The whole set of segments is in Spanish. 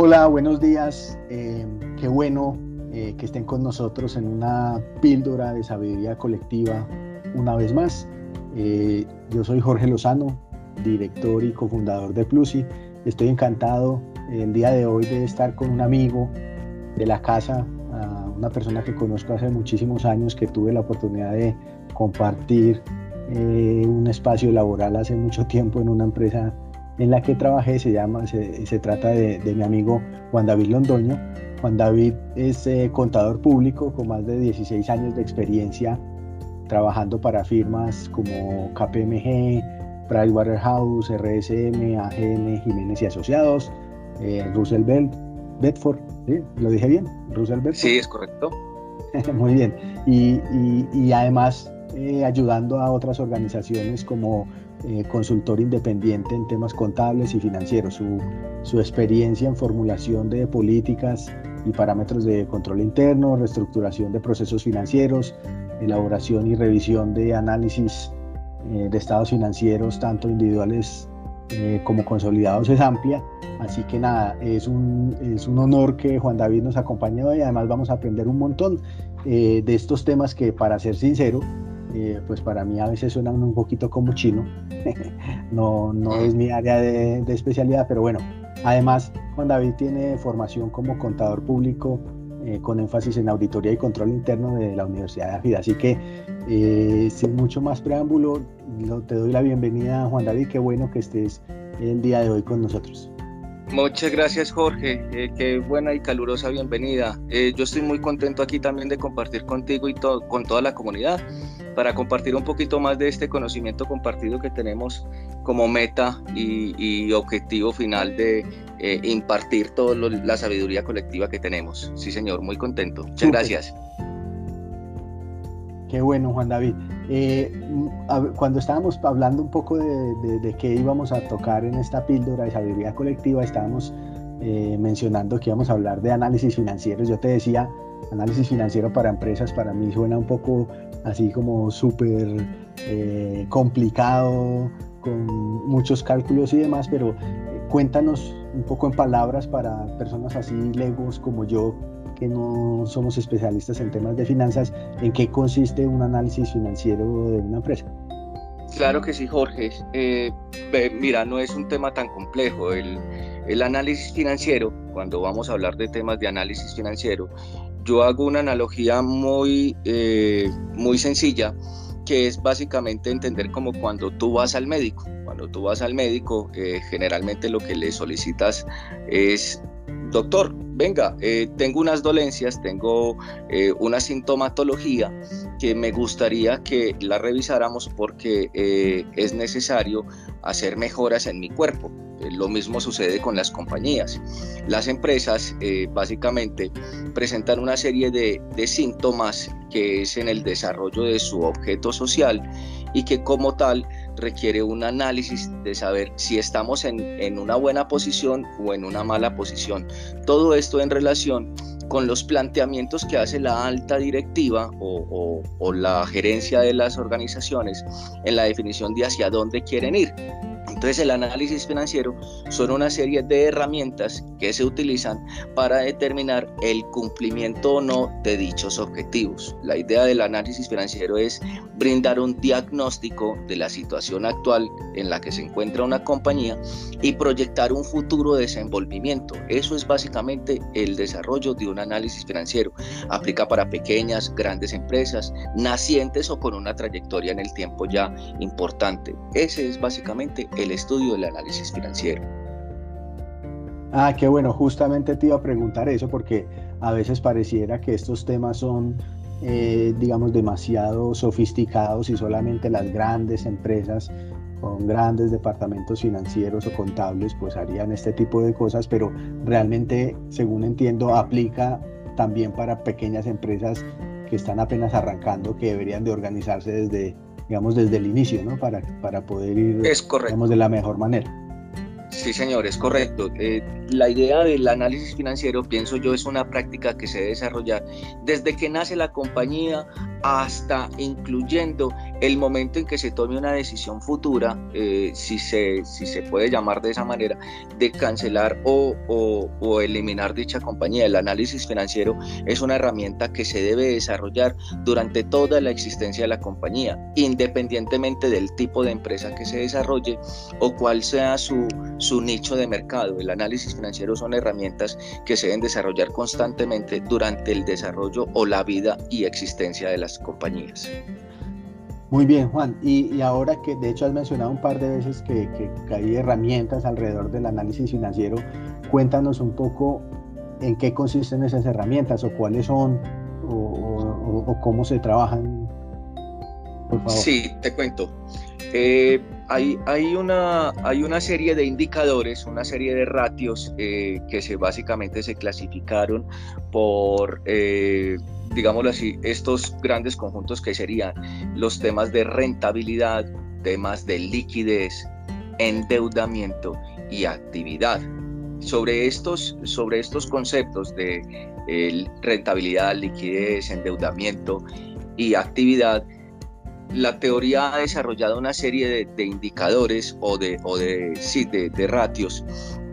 Hola, buenos días. Eh, qué bueno eh, que estén con nosotros en una píldora de sabiduría colectiva una vez más. Eh, yo soy Jorge Lozano, director y cofundador de Plusi. Estoy encantado el día de hoy de estar con un amigo de la casa, una persona que conozco hace muchísimos años, que tuve la oportunidad de compartir un espacio laboral hace mucho tiempo en una empresa en la que trabajé se llama, se, trata de, mi amigo Juan David Londoño. Juan David es eh, contador público con más de 16 años de experiencia trabajando para firmas como KPMG, Pricewaterhouse, RSM, AGN, Jiménez y Asociados, eh, Russell Bell, Bedford, ¿sí? ¿lo dije bien? Russell Bedford. Sí, es correcto. Muy bien. Y, además eh, ayudando a otras organizaciones como eh, consultor independiente en temas contables y financieros. Su, su, experiencia en formulación de políticas y parámetros de control interno, reestructuración de procesos financieros, elaboración y revisión de análisis eh, de estados financieros, tanto individuales eh, como consolidados, es amplia. Así que nada, es un, es un honor que Juan David nos acompañe hoy. Además vamos a aprender un montón de estos temas que, para ser sincero, eh, pues para mí a veces suenan un poquito como chino. no, no es mi área de, especialidad, pero bueno, además Juan David tiene formación como contador público eh, con énfasis en auditoría y control interno de la Universidad de Afida. Así que eh, sin mucho más preámbulo, te doy la bienvenida Juan David, qué bueno que estés el día de hoy con nosotros. Muchas gracias Jorge, eh, qué buena y calurosa bienvenida. Eh, yo estoy muy contento aquí también de compartir contigo y con toda la comunidad para compartir un poquito más de este conocimiento compartido que tenemos como meta y, objetivo final de eh, impartir toda la sabiduría colectiva que tenemos. Sí señor, muy contento. Muchas gracias. Qué bueno Juan David. Eh, cuando estábamos hablando un poco de, qué íbamos a tocar en esta píldora de sabiduría colectiva, estábamos eh, mencionando que íbamos a hablar de análisis financieros. Yo te decía, análisis financiero para empresas para mí suena un poco así como súper eh, complicado, con muchos cálculos y demás, pero cuéntanos un poco en palabras para personas así legos como yo que no somos especialistas en temas de finanzas, ¿en qué consiste un análisis financiero de una empresa? Claro que sí, Jorge. Eh, mira, no es un tema tan complejo. El, el, análisis financiero, cuando vamos a hablar de temas de análisis financiero, yo hago una analogía muy, eh, muy sencilla, que es básicamente entender como cuando tú vas al médico. Cuando tú vas al médico, eh, generalmente lo que le solicitas es doctor, venga, eh, tengo unas dolencias, tengo eh, una sintomatología que me gustaría que la revisáramos porque eh, es necesario hacer mejoras en mi cuerpo. Lo mismo sucede con las compañías. Las empresas básicamente presentan una serie de, de síntomas que es en el desarrollo de su objeto social y que como tal requiere un análisis de saber si estamos en, una buena posición o en una mala posición. Todo esto en relación con los planteamientos que hace la alta directiva o, o, la gerencia de las organizaciones en la definición de hacia dónde quieren ir. Entonces el análisis financiero son una serie de herramientas que se utilizan para determinar el cumplimiento o no de dichos objetivos. La idea del análisis financiero es brindar un diagnóstico de la situación actual en la que se encuentra una compañía y proyectar un futuro desenvolvimiento. Eso es básicamente el desarrollo de un análisis financiero. Aplica para pequeñas, grandes empresas, nacientes o con una trayectoria en el tiempo ya importante. Ese es básicamente el estudio del análisis financiero. Ah, qué bueno, justamente te iba a preguntar eso porque a veces pareciera que estos temas son, eh, digamos, demasiado sofisticados y solamente las grandes empresas con grandes departamentos financieros o contables pues harían este tipo de cosas, pero realmente, según entiendo, aplica también para pequeñas empresas que están apenas arrancando, que deberían de organizarse desde digamos, desde el inicio, ¿no? Para, para poder ir, es correcto. de la mejor manera. Sí, señor, es correcto. Eh, la idea del análisis financiero, pienso yo, es una práctica que se debe desarrollar desde que nace la compañía hasta incluyendo el momento en que se tome una decisión futura, eh, si, se, puede llamar de esa manera, de cancelar o, eliminar dicha compañía. El análisis financiero es una herramienta que se debe desarrollar durante toda la existencia de la compañía, independientemente del tipo de empresa que se desarrolle o cuál sea su nicho de mercado. El análisis financiero son herramientas que se deben desarrollar constantemente durante el desarrollo o la vida y existencia de las compañías. Muy bien, Juan. Y, ahora que de hecho has mencionado un par de veces que, hay herramientas alrededor del análisis financiero, cuéntanos un poco en qué consisten esas herramientas o cuáles son o, cómo se trabajan. Sí, te cuento. Eh, hay, hay, una, hay una serie de indicadores, una serie de ratios eh, que se básicamente se clasificaron por eh, digámoslo así, estos grandes conjuntos que serían los temas de rentabilidad, temas de liquidez, endeudamiento y actividad. Sobre estos, sobre estos conceptos de rentabilidad, liquidez, endeudamiento y actividad, la teoría ha desarrollado una serie de, indicadores o de, sí, de ratios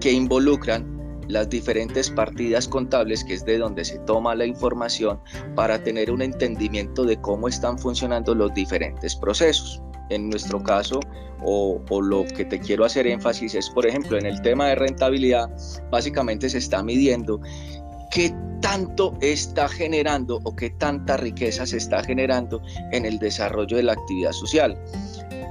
que involucran las diferentes partidas contables, que es de donde se toma la información para tener un entendimiento de cómo están funcionando los diferentes procesos. En nuestro caso, o, lo que te quiero hacer énfasis es, por ejemplo, en el tema de rentabilidad, básicamente se está midiendo qué tanto está generando o qué tanta riqueza se está generando en el desarrollo de la actividad social.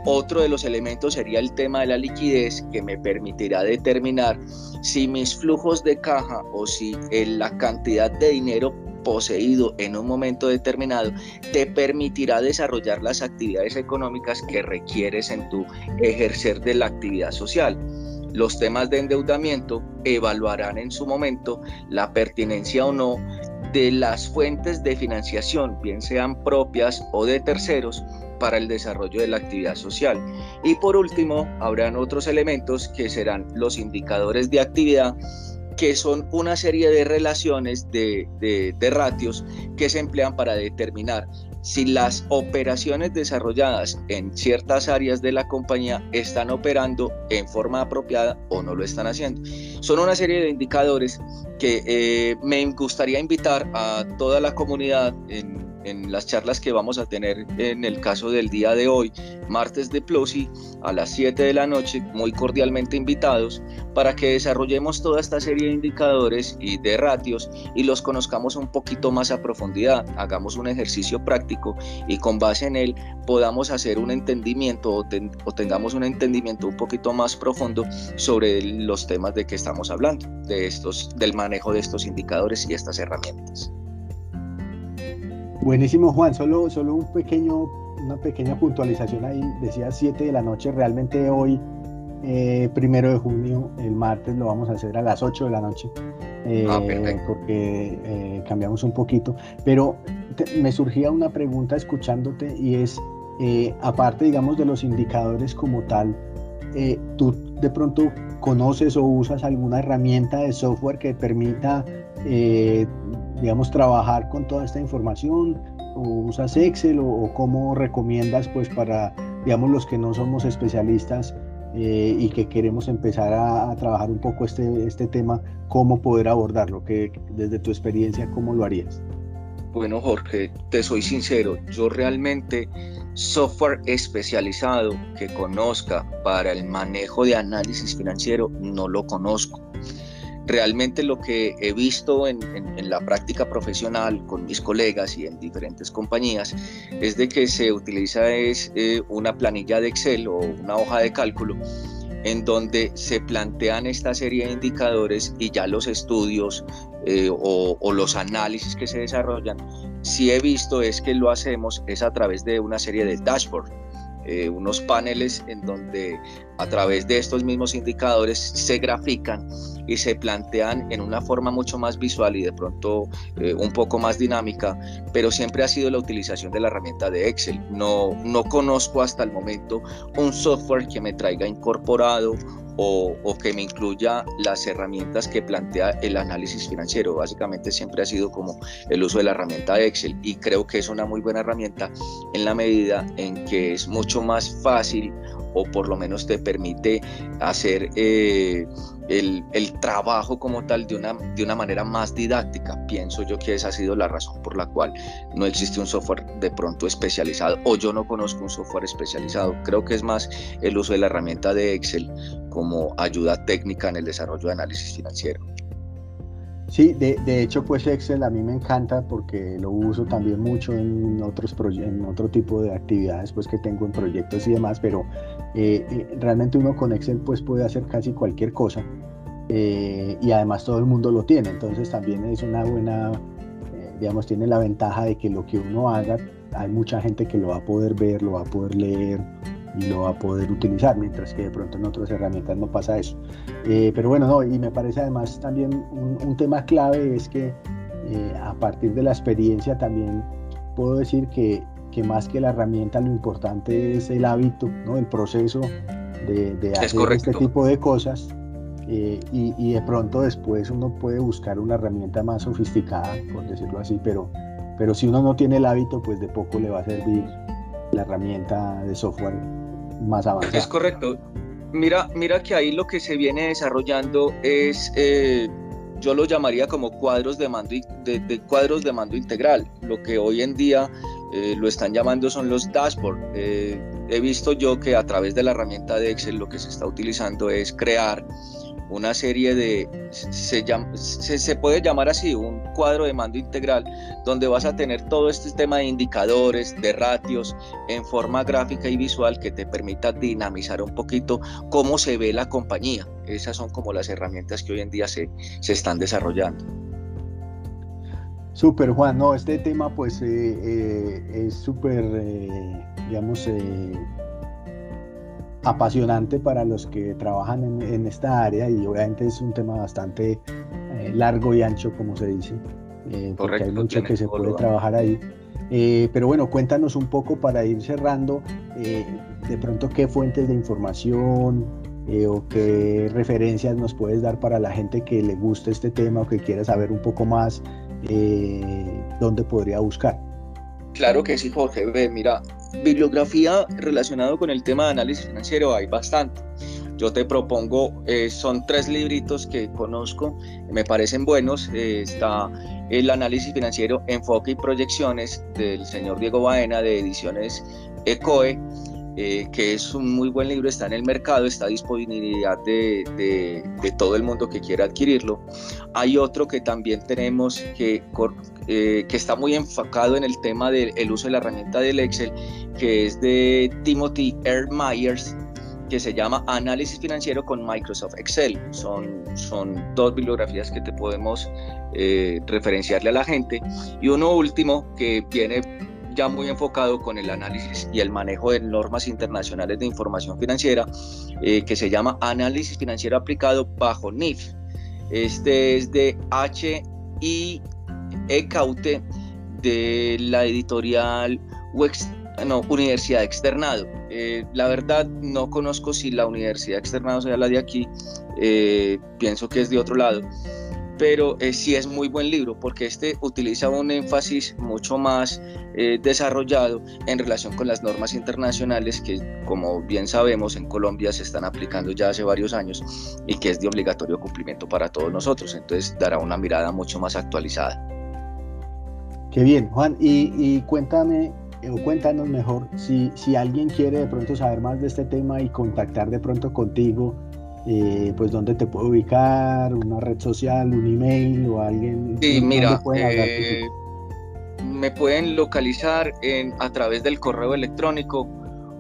Otro de los elementos sería el tema de la liquidez que me permitirá determinar si mis flujos de caja o si la cantidad de dinero poseído en un momento determinado te permitirá desarrollar las actividades económicas que requieres en tu ejercer de la actividad social. Los temas de endeudamiento evaluarán en su momento la pertinencia o no de las fuentes de financiación, bien sean propias o de terceros, para el desarrollo de la actividad social. Y por último, habrán otros elementos que serán los indicadores de actividad que son una serie de relaciones de, de, ratios que se emplean para determinar si las operaciones desarrolladas en ciertas áreas de la compañía están operando en forma apropiada o no lo están haciendo. Son una serie de indicadores que eh, me gustaría invitar a toda la comunidad en en las charlas que vamos a tener en el caso del día de hoy, martes de Plosi, a las 7 de la noche, muy cordialmente invitados, para que desarrollemos toda esta serie de indicadores y de ratios y los conozcamos un poquito más a profundidad, hagamos un ejercicio práctico y con base en él podamos hacer un entendimiento o, tengamos un entendimiento un poquito más profundo sobre los temas de que estamos hablando, de estos, del manejo de estos indicadores y estas herramientas. Buenísimo, Juan. Solo, solo un pequeño, una pequeña puntualización ahí. Decía 7 de la noche. Realmente hoy, eh, primero de junio, el martes, lo vamos a hacer a las 8 de la noche. Eh, ah, porque eh, cambiamos un poquito. Pero me surgía una pregunta escuchándote y es, aparte, digamos, de los indicadores como tal, ¿tú de pronto conoces o usas alguna herramienta de software que permita digamos, trabajar con toda esta información? ¿O usas Excel o, cómo recomiendas pues para, digamos, los que no somos especialistas eh, y que queremos empezar a, trabajar un poco este, este tema, cómo poder abordarlo? Que, desde tu experiencia, ¿cómo lo harías? Bueno, Jorge, te soy sincero, yo realmente software especializado que conozca para el manejo de análisis financiero no lo conozco. Realmente lo que he visto en, la práctica profesional con mis colegas y en diferentes compañías es de que se utiliza es, eh, una planilla de Excel o una hoja de cálculo en donde se plantean esta serie de indicadores y ya los estudios eh, o, los análisis que se desarrollan, si he visto es que lo hacemos es a través de una serie de dashboard eh, unos paneles en donde a través de estos mismos indicadores se grafican y se plantean en una forma mucho más visual y de pronto eh, un poco más dinámica, pero siempre ha sido la utilización de la herramienta de Excel. No, no conozco hasta el momento un software que me traiga incorporado o, que me incluya las herramientas que plantea el análisis financiero. Básicamente siempre ha sido como el uso de la herramienta Excel y creo que es una muy buena herramienta en la medida en que es mucho más fácil o por lo menos te permite hacer eh, el, trabajo como tal de una, de una manera más didáctica. Pienso yo que esa ha sido la razón por la cual no existe un software de pronto especializado o yo no conozco un software especializado. Creo que es más el uso de la herramienta de Excel como ayuda técnica en el desarrollo de análisis financiero. Sí, de, de, hecho, pues Excel a mí me encanta porque lo uso también mucho en otros en otro tipo de actividades pues que tengo en proyectos y demás, pero eh, eh, realmente uno con Excel pues puede hacer casi cualquier cosa eh, y además todo el mundo lo tiene, entonces también es una buena, digamos, tiene la ventaja de que lo que uno haga, hay mucha gente que lo va a poder ver, lo va a poder leer, y lo va a poder utilizar, mientras que de pronto en otras herramientas no pasa eso. Eh, pero bueno, no, y me parece además también un, tema clave es que eh, a partir de la experiencia también puedo decir que, que, más que la herramienta lo importante es el hábito, ¿no? el proceso de, de hacer este tipo de cosas. Eh, y, y, de pronto después uno puede buscar una herramienta más sofisticada, por decirlo así, pero, pero si uno no tiene el hábito, pues de poco le va a servir la herramienta de software más avanzada. Es correcto. Mira, mira que ahí lo que se viene desarrollando es, eh, yo lo llamaría como cuadros de mando, de, cuadros de mando integral. Lo que hoy en día eh, lo están llamando son los dashboards. Eh, he visto yo que a través de la herramienta de Excel lo que se está utilizando es crear una serie de, se, se, puede llamar así, un cuadro de mando integral, donde vas a tener todo este tema de indicadores, de ratios, en forma gráfica y visual que te permita dinamizar un poquito cómo se ve la compañía. Esas son como las herramientas que hoy en día se, se están desarrollando. Súper, Juan. No, este tema pues eh, eh, es súper, eh, digamos, apasionante para los que trabajan en, esta área y obviamente es un tema bastante eh, largo y ancho, como se dice, eh, porque hay mucho que se puede trabajar ahí. Eh, pero bueno, cuéntanos un poco para ir cerrando, de pronto qué fuentes de información o qué referencias nos puedes dar para la gente que le guste este tema o que quiera saber un poco más, dónde podría buscar. Claro que sí, Jorge. Mira, bibliografía relacionada con el tema de análisis financiero hay bastante. Yo te propongo, eh, son tres libritos que conozco, me parecen buenos. Eh, está el análisis financiero, enfoque y proyecciones del señor Diego Baena de ediciones ECOE. Eh, que es un muy buen libro, está en el mercado, está a disponibilidad de, de, todo el mundo que quiera adquirirlo. Hay otro que también tenemos que, eh, que está muy enfocado en el tema del uso de la herramienta del Excel, que es de Timothy R. Myers, que se llama Análisis Financiero con Microsoft Excel. Son, son dos bibliografías que te podemos eh, referenciarle a la gente. Y uno último que viene ya muy enfocado con el análisis y el manejo de normas internacionales de información financiera, eh, que se llama Análisis Financiero Aplicado bajo NIF. Este es de H.I. Ecaute de la editorial no, Universidad Externado. Eh, la verdad no conozco si la Universidad Externado sea la de aquí, eh, pienso que es de otro lado pero eh, sí es muy buen libro porque este utiliza un énfasis mucho más eh, desarrollado en relación con las normas internacionales que, como bien sabemos, en Colombia se están aplicando ya hace varios años y que es de obligatorio cumplimiento para todos nosotros. Entonces dará una mirada mucho más actualizada. Qué bien, Juan. Y, cuéntame, eh, o cuéntanos mejor, si, si alguien quiere de pronto saber más de este tema y contactar de pronto contigo, eh, pues dónde te puedo ubicar, una red social, un email o alguien. Sí, mira, eh, me pueden localizar en, a través del correo electrónico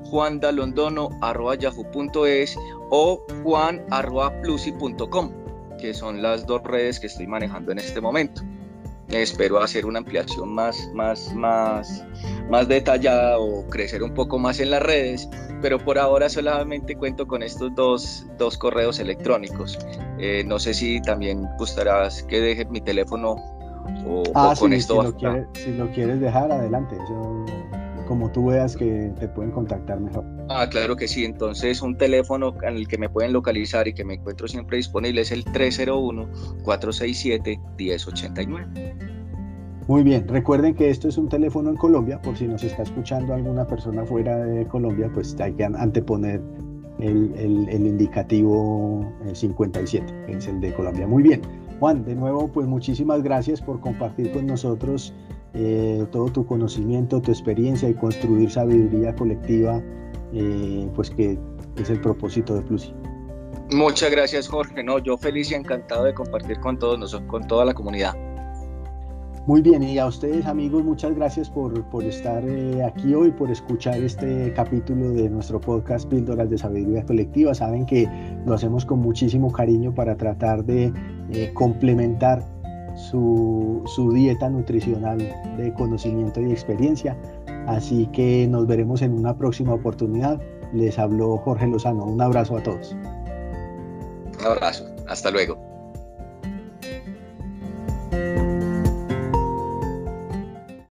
juandalondono.yahoo.es o juan.plusi.com, que son las dos redes que estoy manejando en este momento espero hacer una ampliación más, más, más, más detallada o crecer un poco más en las redes, pero por ahora solamente cuento con estos dos, dos correos electrónicos. Eh, no sé si también gustarás que deje mi teléfono o, ah, con esto. Si lo, quieres, si lo, quieres, dejar, adelante. Eso como tú veas que te pueden contactar mejor. Ah, claro que sí. Entonces, un teléfono en el que me pueden localizar y que me encuentro siempre disponible es el 301-467-1089. Muy bien, recuerden que esto es un teléfono en Colombia, por si nos está escuchando alguna persona fuera de Colombia, pues hay que anteponer el, el indicativo 57, eh, que es el de Colombia. Muy bien. Juan, de nuevo, pues muchísimas gracias por compartir con nosotros eh, todo tu conocimiento, tu experiencia y construir sabiduría colectiva, eh, pues que es el propósito de Plusi. Muchas gracias Jorge, no, yo feliz y encantado de compartir con todos nosotros, con toda la comunidad. Muy bien, y a ustedes amigos, muchas gracias por, por estar eh, aquí hoy, por escuchar este capítulo de nuestro podcast Píldoras de Sabiduría Colectiva. Saben que lo hacemos con muchísimo cariño para tratar de complementar su, su dieta nutricional de conocimiento y experiencia. Así que nos veremos en una próxima oportunidad. Les habló Jorge Lozano. Un abrazo a todos. Un abrazo. Hasta luego.